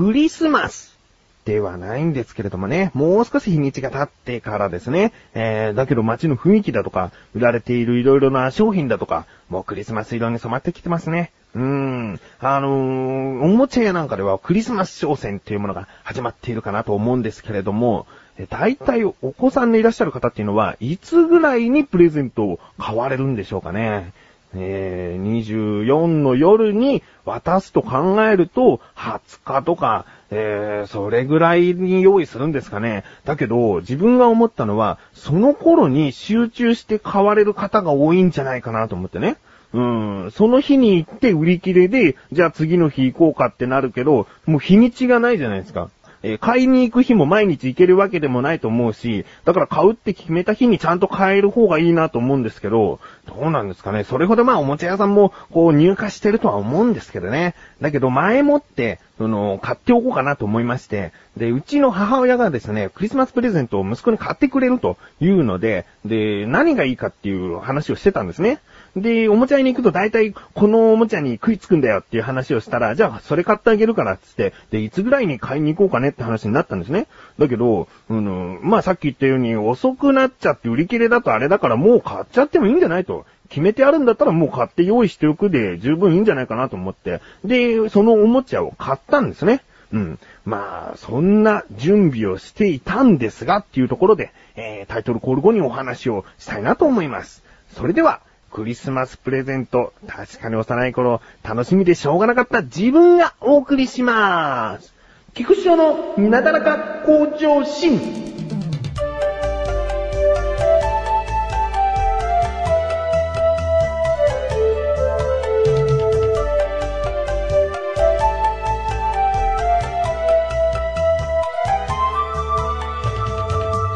クリスマスではないんですけれどもね、もう少し日にちが経ってからですね、えー、だけど街の雰囲気だとか、売られている色々な商品だとか、もうクリスマス色に染まってきてますね。うーん。あのー、おもちゃ屋なんかではクリスマス商戦っていうものが始まっているかなと思うんですけれども、大体お子さんでいらっしゃる方っていうのは、いつぐらいにプレゼントを買われるんでしょうかね。えー、24の夜に渡すと考えると、20日とか、えー、それぐらいに用意するんですかね。だけど、自分が思ったのは、その頃に集中して買われる方が多いんじゃないかなと思ってね。うん、その日に行って売り切れで、じゃあ次の日行こうかってなるけど、もう日にちがないじゃないですか。えー、買いに行く日も毎日行けるわけでもないと思うし、だから買うって決めた日にちゃんと買える方がいいなと思うんですけど、どうなんですかね。それほどまあおもちゃ屋さんもこう入荷してるとは思うんですけどね。だけど前もって、その、買っておこうかなと思いまして、で、うちの母親がですね、クリスマスプレゼントを息子に買ってくれるというので、で、何がいいかっていう話をしてたんですね。で、おもちゃ屋に行くと大体このおもちゃに食いつくんだよっていう話をしたら、じゃあそれ買ってあげるからっつって、で、いつぐらいに買いに行こうかねって話になったんですね。だけど、うん、まあさっき言ったように遅くなっちゃって売り切れだとあれだからもう買っちゃってもいいんじゃないと。決めてあるんだったらもう買って用意しておくで十分いいんじゃないかなと思って。で、そのおもちゃを買ったんですね。うん。まあ、そんな準備をしていたんですがっていうところで、えー、タイトルコール後にお話をしたいなと思います。それでは、クリスマスプレゼント、確かに幼い頃、楽しみでしょうがなかった自分がお送りします。菊池のなだらか向上心。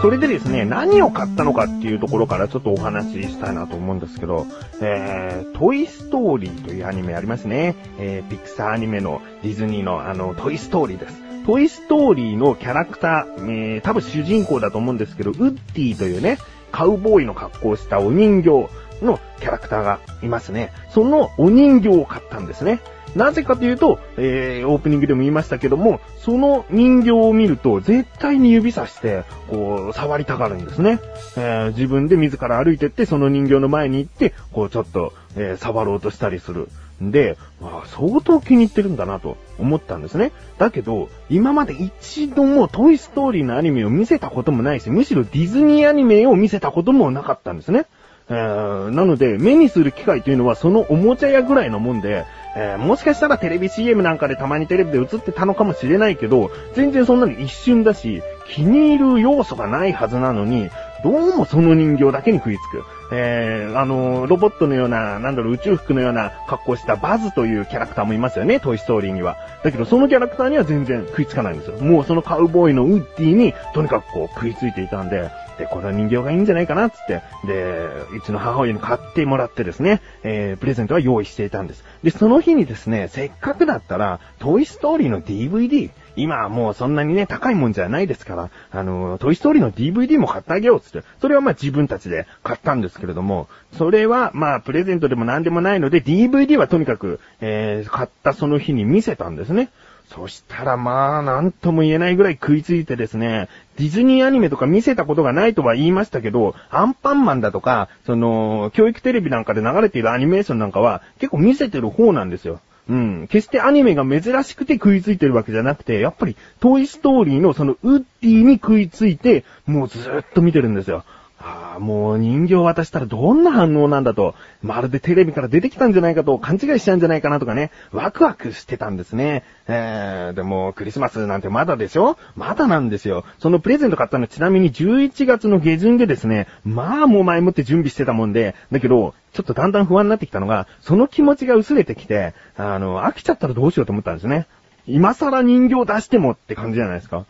それでですね、何を買ったのかっていうところからちょっとお話ししたいなと思うんですけど、えー、トイストーリーというアニメありますね。えー、ピクサーアニメのディズニーのあの、トイストーリーです。トイストーリーのキャラクター、えー、多分主人公だと思うんですけど、ウッディというね、カウボーイの格好をしたお人形のキャラクターがいますね。そのお人形を買ったんですね。なぜかというと、えー、オープニングでも言いましたけども、その人形を見ると、絶対に指さして、こう、触りたがるんですね。えー、自分で自ら歩いてって、その人形の前に行って、こう、ちょっと、えー、触ろうとしたりする。んで、まあ、相当気に入ってるんだなと思ったんですね。だけど、今まで一度もトイストーリーのアニメを見せたこともないし、むしろディズニーアニメを見せたこともなかったんですね。えー、なので、目にする機会というのはそのおもちゃ屋ぐらいのもんで、えー、もしかしたらテレビ CM なんかでたまにテレビで映ってたのかもしれないけど、全然そんなに一瞬だし、気に入る要素がないはずなのに、どうもその人形だけに食いつく。えー、あの、ロボットのような、なんだろう、宇宙服のような格好したバズというキャラクターもいますよね、トイストーリーには。だけど、そのキャラクターには全然食いつかないんですよ。もうそのカウボーイのウッディに、とにかくこう食いついていたんで、で、この人形がいいんじゃないかな、つって、で、うちの母親に買ってもらってですね、えー、プレゼントは用意していたんです。で、その日にですね、せっかくだったら、トイストーリーの DVD、今はもうそんなにね、高いもんじゃないですから、あの、トイストーリーの DVD も買ってあげようつって、それはまあ自分たちで買ったんですけれども、それはまあプレゼントでも何でもないので、DVD はとにかく、えー、買ったその日に見せたんですね。そしたらまあ、なんとも言えないぐらい食いついてですね、ディズニーアニメとか見せたことがないとは言いましたけど、アンパンマンだとか、その、教育テレビなんかで流れているアニメーションなんかは、結構見せてる方なんですよ。うん。決してアニメが珍しくて食いついてるわけじゃなくて、やっぱりトイストーリーのそのウッディに食いついて、もうずーっと見てるんですよ。ああ、もう人形渡したらどんな反応なんだと、まるでテレビから出てきたんじゃないかと勘違いしちゃうんじゃないかなとかね、ワクワクしてたんですね。えー、でもクリスマスなんてまだでしょ？まだなんですよ。そのプレゼント買ったのちなみに11月の下旬でですね、まあもう前もって準備してたもんで、だけど、ちょっとだんだん不安になってきたのが、その気持ちが薄れてきて、あの、飽きちゃったらどうしようと思ったんですね。今更人形出してもって感じじゃないですか。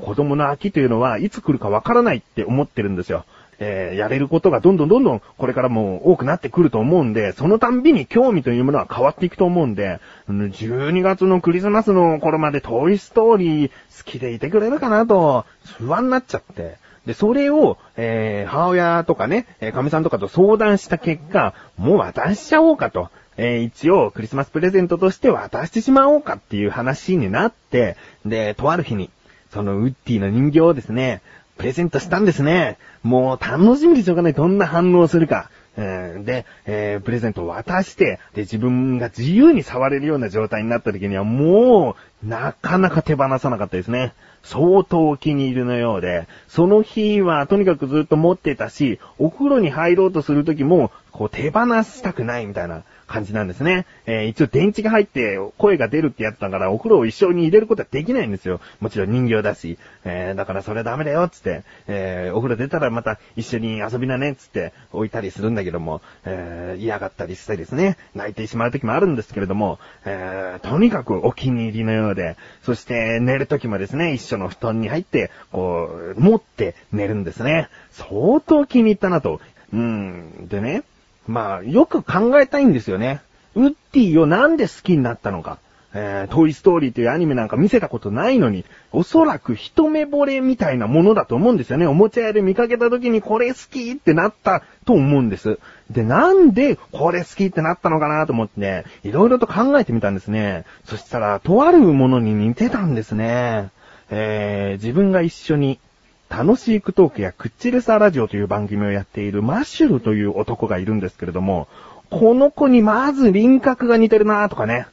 子供の秋というのはいつ来るかわからないって思ってるんですよ。えー、やれることがどんどんどんどんこれからも多くなってくると思うんで、そのたんびに興味というものは変わっていくと思うんで、12月のクリスマスの頃までトイストーリー好きでいてくれるかなと不安になっちゃって。で、それを、えー、母親とかね、えー、神さんとかと相談した結果、もう渡しちゃおうかと。えー、一応クリスマスプレゼントとして渡してしまおうかっていう話になって、で、とある日に、そのウッディの人形をですね、プレゼントしたんですね。もう楽しみでしょうがない。どんな反応をするか。えー、で、えー、プレゼントを渡して、で、自分が自由に触れるような状態になった時には、もう、なかなか手放さなかったですね。相当お気に入りのようで、その日はとにかくずっと持ってたし、お風呂に入ろうとする時も、こう手放したくないみたいな。感じなんですね。えー、一応電池が入って声が出るってやつだからお風呂を一緒に入れることはできないんですよ。もちろん人形だし。えー、だからそれダメだよつって、えー、お風呂出たらまた一緒に遊びなねつって置いたりするんだけども、えー、嫌がったりしてですね、泣いてしまう時もあるんですけれども、えー、とにかくお気に入りのようで、そして寝る時もですね、一緒の布団に入って、こう、持って寝るんですね。相当気に入ったなと。うん。でね、まあ、よく考えたいんですよね。ウッディをなんで好きになったのか。えー、トイストーリーというアニメなんか見せたことないのに、おそらく一目惚れみたいなものだと思うんですよね。おもちゃ屋で見かけた時にこれ好きってなったと思うんです。で、なんでこれ好きってなったのかなと思って、ね、いろいろと考えてみたんですね。そしたら、とあるものに似てたんですね。えー、自分が一緒に楽しいクトークやクッチレサラジオという番組をやっているマッシュルという男がいるんですけれども、この子にまず輪郭が似てるなとかね。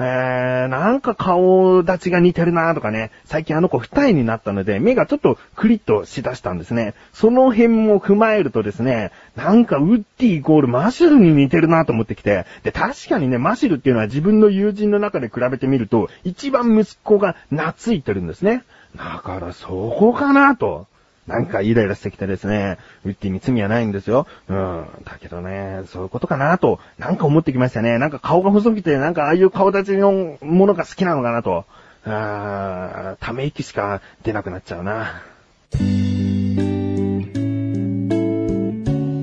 えー、なんか顔立ちが似てるなとかね。最近あの子二重になったので、目がちょっとクリッとしだしたんですね。その辺も踏まえるとですね、なんかウッディイコールマシュルに似てるなと思ってきて。で、確かにね、マシュルっていうのは自分の友人の中で比べてみると、一番息子が懐いてるんですね。だからそこかなと。なんかイライラしてきてですね、ウッディに罪はないんですよ。うん。だけどね、そういうことかなと、なんか思ってきましたね。なんか顔が細くて、なんかああいう顔立ちのものが好きなのかなと。あー、ため息しか出なくなっちゃうな。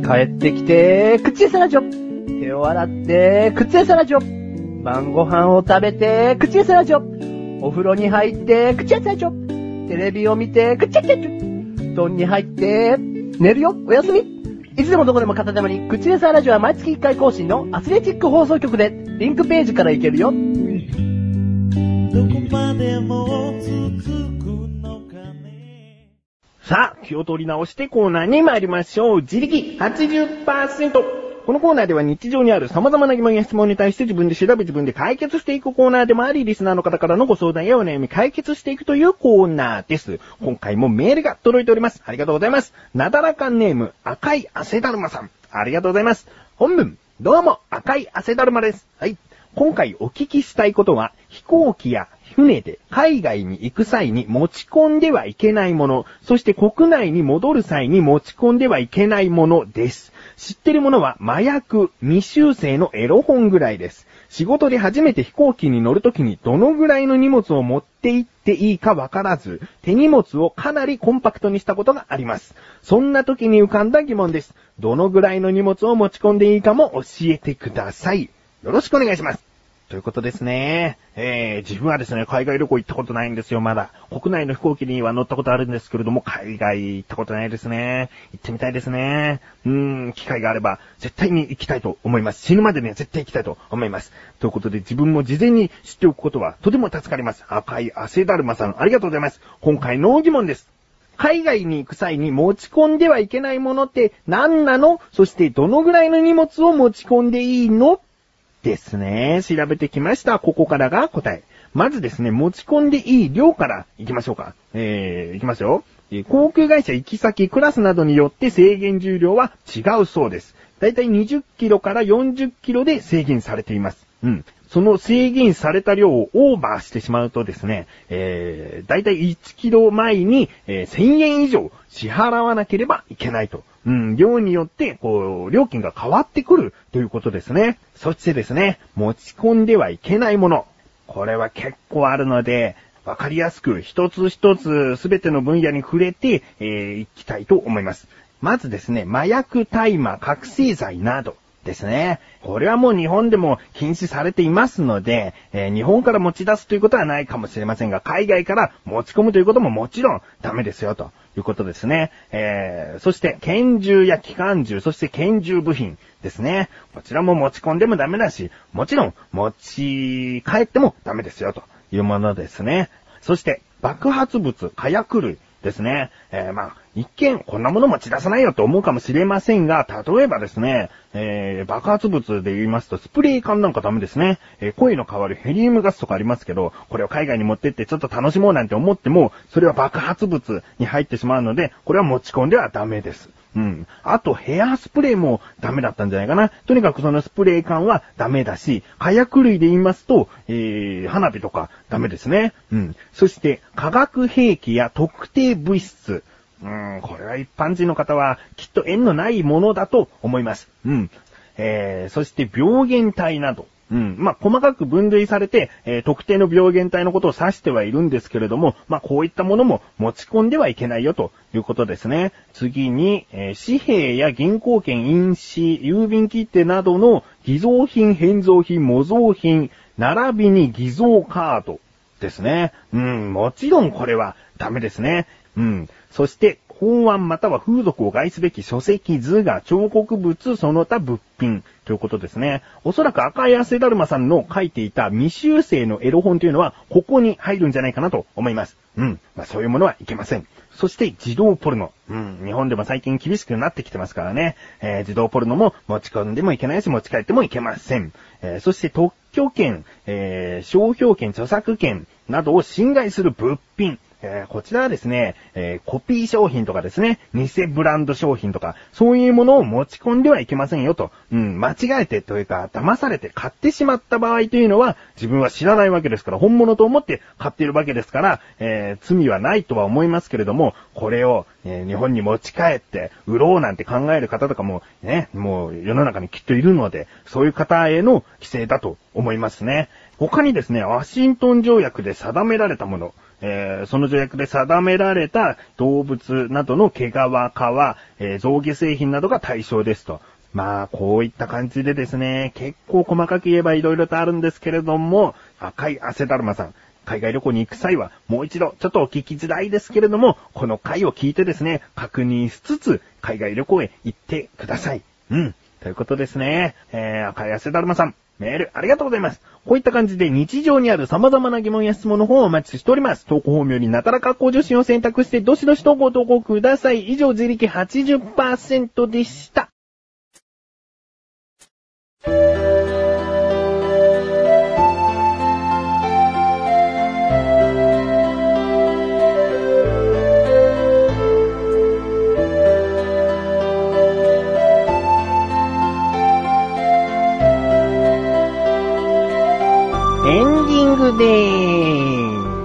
帰ってきて、口餌ラジオ。手を洗って、口餌ラジオ。晩ご飯を食べて、口餌ラジオ。お風呂に入って、口餌ラジオ。テレビを見て、口餌ラジオ。布団に入って、寝るよおやすみいつでもどこでも片手間に、口レサーラジオは毎月1回更新のアスレチック放送局で、リンクページから行けるよ。どこまでも続くのかね。さあ、気を取り直してコーナーに参りましょう。自力80%。このコーナーでは日常にある様々な疑問や質問に対して自分で調べ自分で解決していくコーナーでもあり、リスナーの方からのご相談やお悩み解決していくというコーナーです。今回もメールが届いております。ありがとうございます。なだらかネーム、赤い汗だるまさん。ありがとうございます。本文、どうも、赤い汗だるまです。はい。今回お聞きしたいことは、飛行機や船で海外に行く際に持ち込んではいけないもの、そして国内に戻る際に持ち込んではいけないものです。知ってるものは麻薬、未修正のエロ本ぐらいです。仕事で初めて飛行機に乗るときにどのぐらいの荷物を持って行っていいかわからず、手荷物をかなりコンパクトにしたことがあります。そんなときに浮かんだ疑問です。どのぐらいの荷物を持ち込んでいいかも教えてください。よろしくお願いします。ということですね。えー、自分はですね、海外旅行行ったことないんですよ、まだ。国内の飛行機には乗ったことあるんですけれども、海外行ったことないですね。行ってみたいですね。うーん、機会があれば、絶対に行きたいと思います。死ぬまでには絶対行きたいと思います。ということで、自分も事前に知っておくことは、とても助かります。赤い汗だるまさん、ありがとうございます。今回の疑問です。海外に行く際に持ち込んではいけないものって何なの？そしてどのぐらいの荷物を持ち込んでいいの？ですね。調べてきました。ここからが答え。まずですね、持ち込んでいい量から行きましょうか。えー、行きますよえ。航空会社行き先、クラスなどによって制限重量は違うそうです。だいたい20キロから40キロで制限されています。うん。その制限された量をオーバーしてしまうとですね、えー、だいたい1キロ前に、えー、1000円以上支払わなければいけないと。うん、量によって、こう、料金が変わってくるということですね。そしてですね、持ち込んではいけないもの。これは結構あるので、わかりやすく一つ一つすべての分野に触れて、えー、いきたいと思います。まずですね、麻薬、大麻、覚醒剤など。ですね。これはもう日本でも禁止されていますので、えー、日本から持ち出すということはないかもしれませんが、海外から持ち込むということももちろんダメですよ、ということですね。えー、そして、拳銃や機関銃、そして拳銃部品ですね。こちらも持ち込んでもダメだし、もちろん持ち帰ってもダメですよ、というものですね。そして、爆発物、火薬類ですね。えー、まあ、一見、こんなもの持ち出さないよと思うかもしれませんが、例えばですね、えー、爆発物で言いますと、スプレー缶なんかダメですね。えー、声の代わるヘリウムガスとかありますけど、これを海外に持ってってちょっと楽しもうなんて思っても、それは爆発物に入ってしまうので、これは持ち込んではダメです。うん。あと、ヘアスプレーもダメだったんじゃないかな。とにかくそのスプレー缶はダメだし、火薬類で言いますと、えー、花火とかダメですね。うん。そして、化学兵器や特定物質。うん、これは一般人の方はきっと縁のないものだと思います。うん。えー、そして病原体など。うん。まあ、細かく分類されて、えー、特定の病原体のことを指してはいるんですけれども、まあ、こういったものも持ち込んではいけないよということですね。次に、えー、紙幣や銀行券、印紙、郵便切手などの偽造品、変造品、模造品、並びに偽造カードですね。うん、もちろんこれはダメですね。うん。そして、法案または風俗を害すべき書籍図画、彫刻物、その他物品ということですね。おそらく赤い汗だるまさんの書いていた未修正のエロ本というのは、ここに入るんじゃないかなと思います。うん。まあ、そういうものはいけません。そして自動ポルノ。うん。日本でも最近厳しくなってきてますからね。えー、自動ポルノも持ち込んでもいけないし持ち帰ってもいけません。えー、そして特許権、えー、商標権、著作権などを侵害する物品。えー、こちらはですね、えー、コピー商品とかですね、偽ブランド商品とか、そういうものを持ち込んではいけませんよと。うん、間違えてというか、騙されて買ってしまった場合というのは、自分は知らないわけですから、本物と思って買っているわけですから、えー、罪はないとは思いますけれども、これを、え日本に持ち帰って、売ろうなんて考える方とかも、ね、もう世の中にきっといるので、そういう方への規制だと思いますね。他にですね、ワシントン条約で定められたもの、えー、その条約で定められた動物などの毛皮、皮、えー、象牙製品などが対象ですと。まあ、こういった感じでですね、結構細かく言えば色々とあるんですけれども、赤い汗だるまさん、海外旅行に行く際は、もう一度、ちょっとお聞きづらいですけれども、この回を聞いてですね、確認しつつ、海外旅行へ行ってください。うん。ということですね。えー、赤い汗だるまさん、メールありがとうございます。こういった感じで日常にある様々な疑問や質問の方をお待ちしております。投稿法よりなたら格好女子を選択してどしどし投稿投稿ください。以上、自力80%でした。グでー。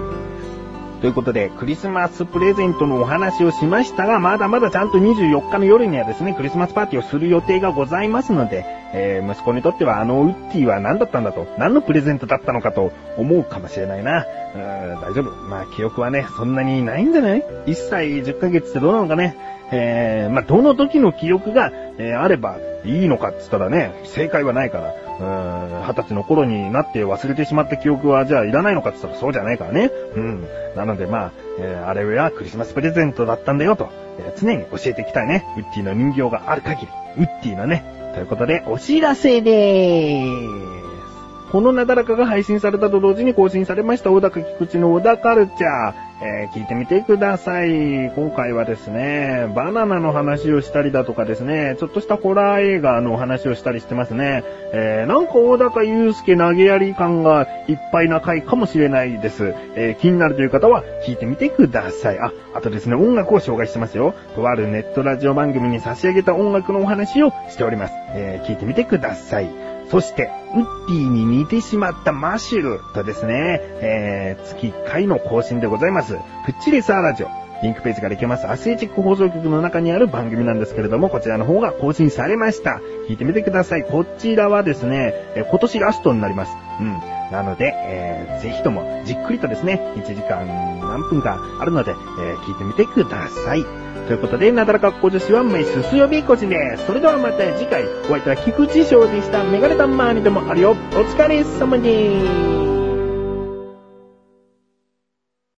ということで、クリスマスプレゼントのお話をしましたが、まだまだちゃんと24日の夜にはですね、クリスマスパーティーをする予定がございますので、えー、息子にとってはあのウッディは何だったんだと、何のプレゼントだったのかと思うかもしれないな。うん、大丈夫。まあ、記憶はね、そんなにないんじゃない ?1 歳10ヶ月ってどうなのかね。えー、まあ、どの時の記憶が、えー、あればいいのかって言ったらね、正解はないから。うん、二十歳の頃になって忘れてしまった記憶はじゃあいらないのかって言ったらそうじゃないからね。うん。なのでまあ、えー、あれはクリスマスプレゼントだったんだよと、えー、常に教えていきたいね。ウッディの人形がある限り。ウッディのね。ということで、お知らせでーす。このなだらかが配信されたと同時に更新されました小高菊池の小田カルチャー、えー、聞いてみてください。今回はですね、バナナの話をしたりだとかですね、ちょっとしたホラー映画の話をしたりしてますね。えー、なんか小高祐介投げやり感がいっぱいな回かもしれないです。えー、気になるという方は聞いてみてください。あ、あとですね、音楽を紹介してますよ。とあるネットラジオ番組に差し上げた音楽のお話をしております。え、聞いてみてください。そして、ウッディに似てしまったマシュルとですね、えー、月1回の更新でございます。プッチレサーラジオ。リンクページから行けます。アスレチック放送局の中にある番組なんですけれども、こちらの方が更新されました。聞いてみてください。こちらはですね、え今年ラストになります。うん。なので、えー、ぜひともじっくりとですね、1時間何分かあるので、えー聞いてみてください。ということで、なだらかっこ女子は毎週水曜日更新です。それではまた次回、お相手は菊池翔でした。メガネタンマーにでもあるよ。お疲れ様です。